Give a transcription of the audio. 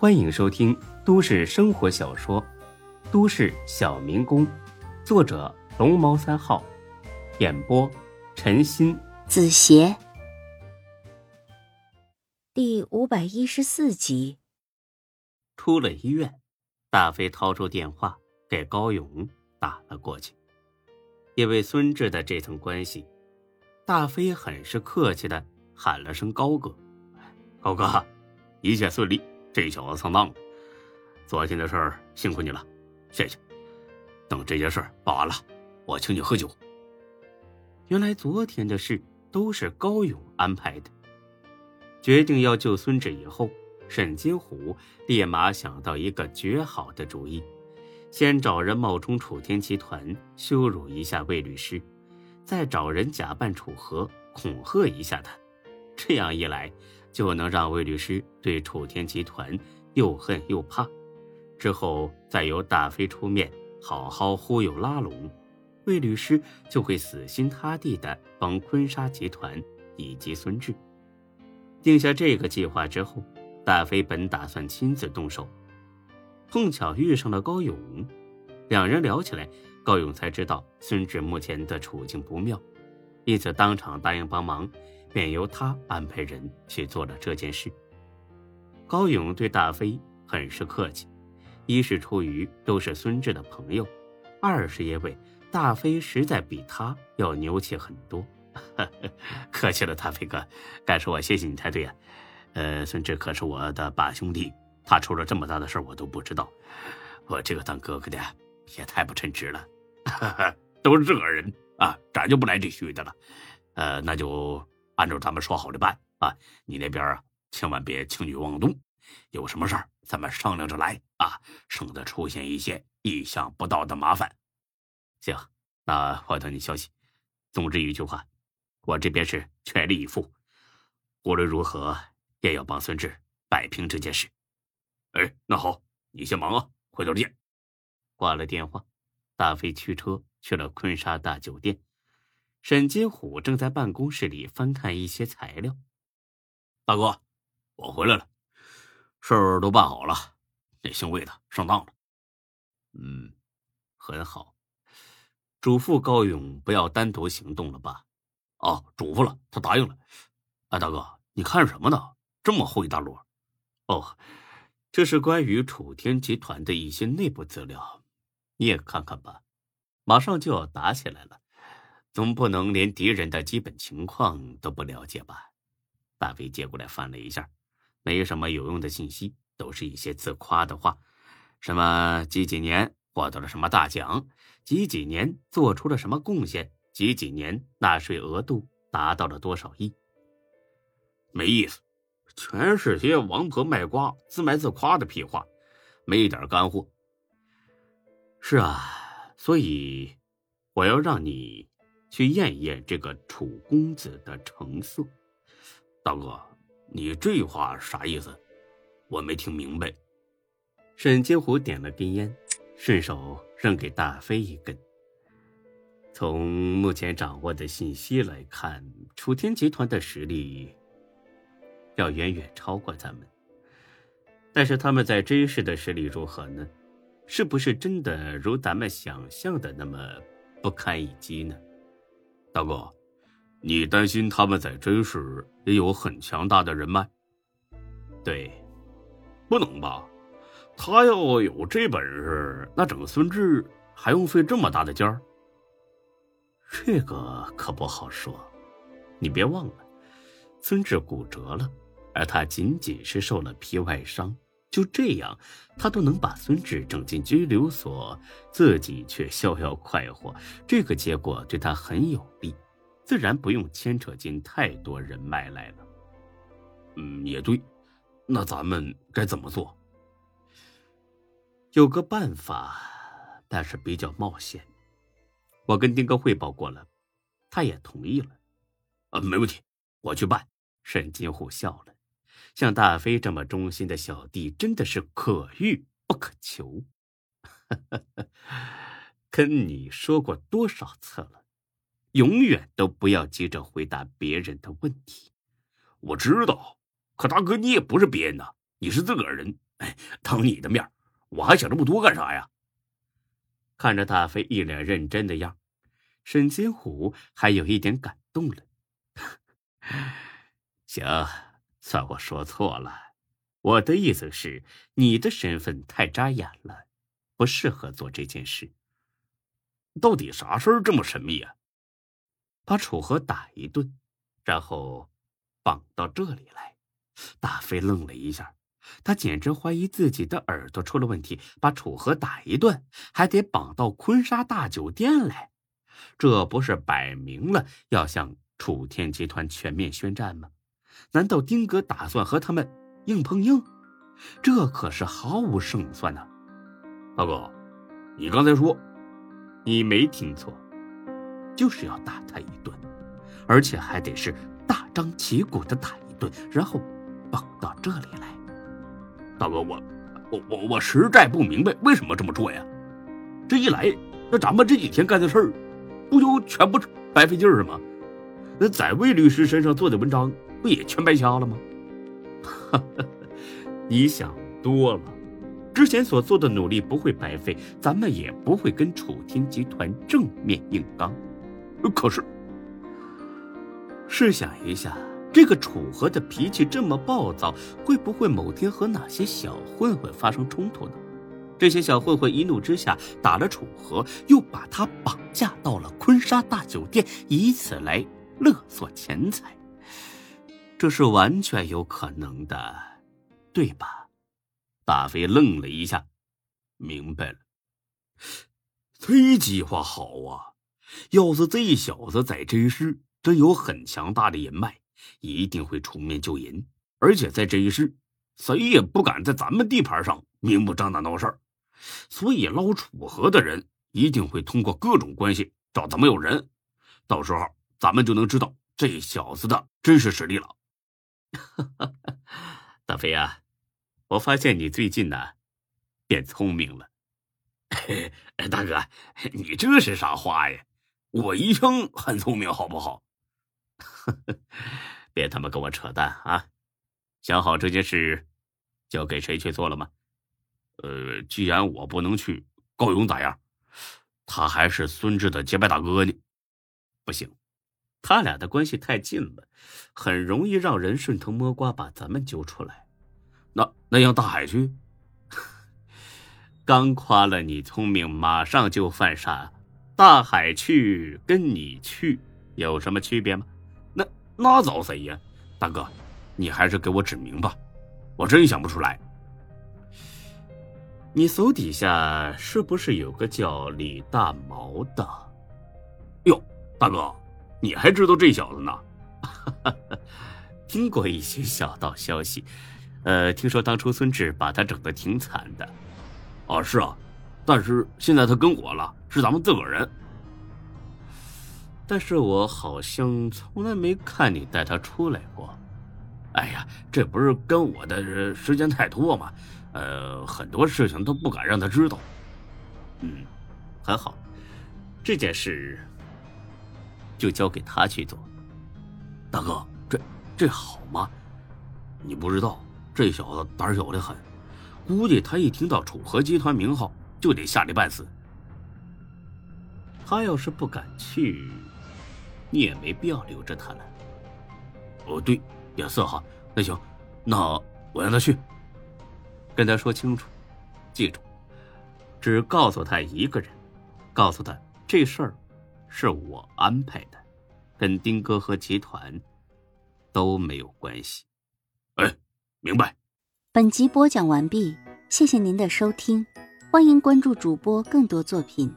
欢迎收听都市生活小说《都市小民工》，作者龙猫三号，演播陈鑫、子邪，第五百一十四集。出了医院，大飞掏出电话给高勇打了过去。因为孙志的这层关系，大飞很是客气的喊了声“高哥”，高哥，一切顺利。这小子上当了，昨天的事儿辛苦你了，谢谢。等这件事儿办完了，我请你喝酒。原来昨天的事都是高勇安排的。决定要救孙志以后，沈金虎立马想到一个绝好的主意：先找人冒充楚天集团，羞辱一下魏律师，再找人假扮楚河，恐吓一下他。这样一来。就能让魏律师对楚天集团又恨又怕，之后再由大飞出面好好忽悠拉拢，魏律师就会死心塌地的帮坤沙集团以及孙志。定下这个计划之后，大飞本打算亲自动手，碰巧遇上了高勇，两人聊起来，高勇才知道孙志目前的处境不妙，因此当场答应帮忙。便由他安排人去做了这件事。高勇对大飞很是客气，一是出于都是孙志的朋友，二是因为大飞实在比他要牛气很多。客气了，大飞哥，该说我谢谢你才对呀。呃，孙志可是我的把兄弟，他出了这么大的事我都不知道，我这个当哥哥的也太不称职了。都是这个人啊，咱就不来这虚的了。呃，那就。按照咱们说好的办啊！你那边啊，千万别轻举妄动，有什么事儿咱们商量着来啊，省得出现一些意想不到的麻烦。行，那我等你消息。总之一句话，我这边是全力以赴，无论如何也要帮孙志摆平这件事。哎，那好，你先忙啊，回头见。挂了电话，大飞驱车去了坤沙大酒店。沈金虎正在办公室里翻看一些材料。大哥，我回来了，事儿都办好了。那姓魏的上当了。嗯，很好。嘱咐高勇不要单独行动了吧？哦，嘱咐了，他答应了。哎，大哥，你看什么呢？这么厚一大摞？哦，这是关于楚天集团的一些内部资料，你也看看吧。马上就要打起来了。总不能连敌人的基本情况都不了解吧？大飞接过来翻了一下，没什么有用的信息，都是一些自夸的话，什么几几年获得了什么大奖，几几年做出了什么贡献，几几年纳税额度达到了多少亿。没意思，全是些王婆卖瓜、自卖自夸的屁话，没一点干货。是啊，所以我要让你。去验一验这个楚公子的成色，大哥，你这话啥意思？我没听明白。沈金虎点了根烟，顺手扔给大飞一根。从目前掌握的信息来看，楚天集团的实力要远远超过咱们。但是他们在真实的实力如何呢？是不是真的如咱们想象的那么不堪一击呢？大哥，你担心他们在真实也有很强大的人脉？对，不能吧？他要有这本事，那整个孙志还用费这么大的劲儿？这个可不好说。你别忘了，孙志骨折了，而他仅仅是受了皮外伤，就这样，他都能把孙志整进拘留所，自己却逍遥快活，这个结果对他很有利。自然不用牵扯进太多人脉来了。嗯，也对。那咱们该怎么做？有个办法，但是比较冒险。我跟丁哥汇报过了，他也同意了。啊，没问题，我去办。沈金虎笑了，像大飞这么忠心的小弟，真的是可遇不可求。跟你说过多少次了？永远都不要急着回答别人的问题。我知道，可大哥你也不是别人呐，你是自个儿人，哎，当你的面，我还想这么多干啥呀？看着大飞一脸认真的样，沈金虎还有一点感动了。行，算我说错了，我的意思是，你的身份太扎眼了，不适合做这件事。到底啥事儿这么神秘啊？把楚河打一顿，然后绑到这里来。大飞愣了一下，他简直怀疑自己的耳朵出了问题。把楚河打一顿，还得绑到坤沙大酒店来，这不是摆明了要向楚天集团全面宣战吗？难道丁哥打算和他们硬碰硬？这可是毫无胜算呐！大哥，你刚才说，你没听错，就是要打他一顿，而且还得是大张旗鼓的打一顿，然后绑到这里来。大哥，我我我我实在不明白为什么这么做呀？这一来，那咱们这几天干的事儿，不就全部白费劲儿吗？那在魏律师身上做的文章。不也全白瞎了吗？你想多了，之前所做的努力不会白费，咱们也不会跟楚天集团正面硬刚。可是，试想一下，这个楚河的脾气这么暴躁，会不会某天和哪些小混混发生冲突呢？这些小混混一怒之下打了楚河，又把他绑架到了坤沙大酒店，以此来勒索钱财。这是完全有可能的，对吧？大飞愣了一下，明白了。这计划好啊！要是这小子在这一世真有很强大的人脉，一定会出面救人。而且在这一世，谁也不敢在咱们地盘上明目张胆闹事儿，所以捞楚河的人一定会通过各种关系找咱们有人。到时候咱们就能知道这小子的真实实力了。哈 哈大飞啊，我发现你最近呢变聪明了。大哥，你这是啥话呀？我一生很聪明，好不好？别他妈跟我扯淡啊！想好这件事交给谁去做了吗？呃，既然我不能去，高勇咋样？他还是孙志的结拜大哥呢。不行。他俩的关系太近了，很容易让人顺藤摸瓜把咱们揪出来。那那让大海去？刚夸了你聪明，马上就犯傻。大海去跟你去有什么区别吗？那那找谁呀？大哥，你还是给我指明吧，我真想不出来。你手底下是不是有个叫李大毛的？哟，大哥。你还知道这小子呢？听过一些小道消息，呃，听说当初孙志把他整的挺惨的。哦，是啊，但是现在他跟我了，是咱们自个人。但是我好像从来没看你带他出来过。哎呀，这不是跟我的时间太多嘛，呃，很多事情都不敢让他知道。嗯，很好，这件事。就交给他去做，大哥，这这好吗？你不知道，这小子胆小的很，估计他一听到楚河集团名号就得吓得半死。他要是不敢去，你也没必要留着他了。哦，对，也是哈。那行，那我让他去，跟他说清楚，记住，只告诉他一个人，告诉他这事儿。是我安排的，跟丁哥和集团都没有关系。哎，明白。本集播讲完毕，谢谢您的收听，欢迎关注主播更多作品。